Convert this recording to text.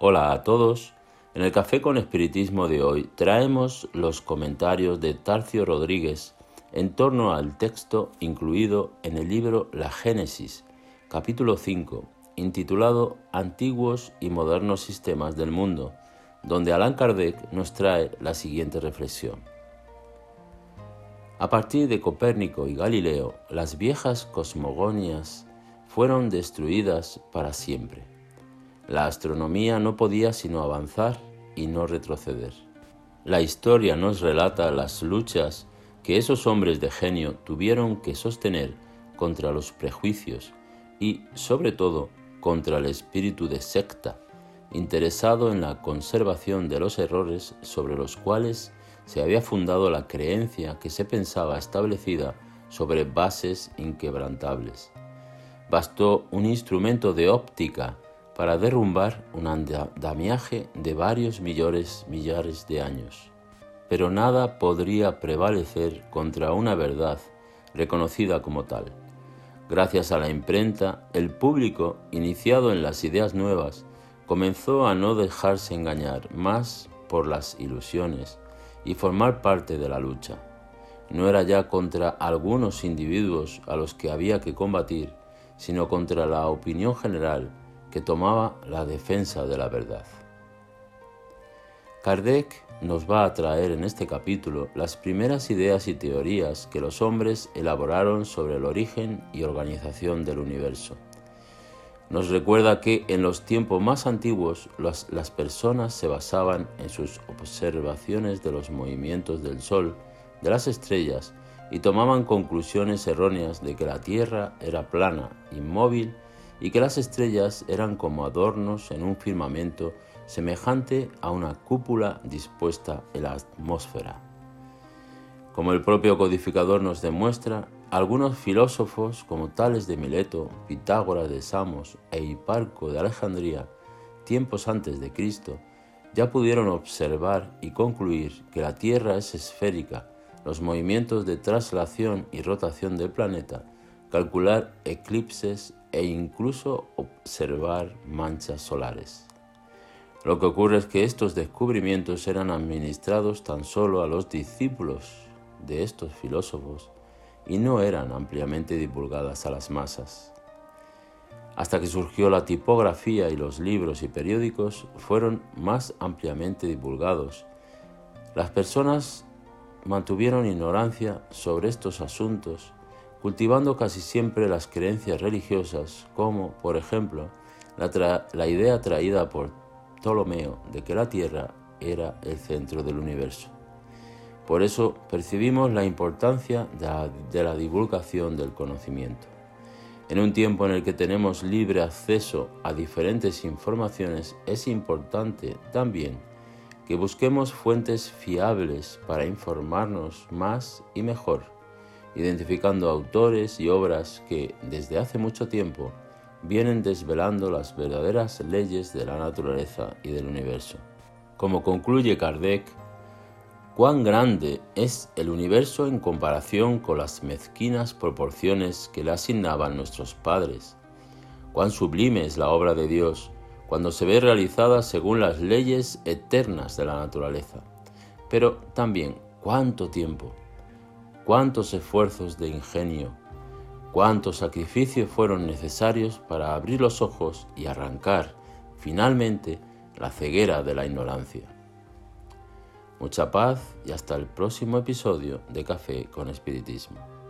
Hola a todos. En el Café con Espiritismo de hoy traemos los comentarios de Tarcio Rodríguez en torno al texto incluido en el libro La Génesis, capítulo 5, intitulado Antiguos y modernos sistemas del mundo, donde Allan Kardec nos trae la siguiente reflexión. A partir de Copérnico y Galileo, las viejas cosmogonias fueron destruidas para siempre. La astronomía no podía sino avanzar y no retroceder. La historia nos relata las luchas que esos hombres de genio tuvieron que sostener contra los prejuicios y, sobre todo, contra el espíritu de secta, interesado en la conservación de los errores sobre los cuales se había fundado la creencia que se pensaba establecida sobre bases inquebrantables. Bastó un instrumento de óptica para derrumbar un andamiaje de varios millones, millares de años. Pero nada podría prevalecer contra una verdad reconocida como tal. Gracias a la imprenta, el público, iniciado en las ideas nuevas, comenzó a no dejarse engañar más por las ilusiones y formar parte de la lucha. No era ya contra algunos individuos a los que había que combatir, sino contra la opinión general que tomaba la defensa de la verdad. Kardec nos va a traer en este capítulo las primeras ideas y teorías que los hombres elaboraron sobre el origen y organización del universo. Nos recuerda que en los tiempos más antiguos las, las personas se basaban en sus observaciones de los movimientos del Sol, de las estrellas, y tomaban conclusiones erróneas de que la Tierra era plana, inmóvil, y que las estrellas eran como adornos en un firmamento semejante a una cúpula dispuesta en la atmósfera. Como el propio codificador nos demuestra, algunos filósofos como Tales de Mileto, Pitágoras de Samos e Hiparco de Alejandría, tiempos antes de Cristo, ya pudieron observar y concluir que la Tierra es esférica, los movimientos de traslación y rotación del planeta, calcular eclipses e incluso observar manchas solares. Lo que ocurre es que estos descubrimientos eran administrados tan solo a los discípulos de estos filósofos y no eran ampliamente divulgadas a las masas. Hasta que surgió la tipografía y los libros y periódicos fueron más ampliamente divulgados. Las personas mantuvieron ignorancia sobre estos asuntos, cultivando casi siempre las creencias religiosas como, por ejemplo, la, la idea traída por Ptolomeo de que la Tierra era el centro del universo. Por eso percibimos la importancia de la, divulgación del conocimiento. En un tiempo en el que tenemos libre acceso a diferentes informaciones, es importante también que busquemos fuentes fiables para informarnos más y mejor, identificando autores y obras que desde hace mucho tiempo vienen desvelando las verdaderas leyes de la naturaleza y del universo. Como concluye Kardec, cuán grande es el universo en comparación con las mezquinas proporciones que le asignaban nuestros padres. Cuán sublime es la obra de Dios cuando se ve realizada según las leyes eternas de la naturaleza. Pero también cuánto tiempo, cuántos esfuerzos de ingenio, cuántos sacrificios fueron necesarios para abrir los ojos y arrancar finalmente la ceguera de la ignorancia. Mucha paz y hasta el próximo episodio de Café con Espiritismo.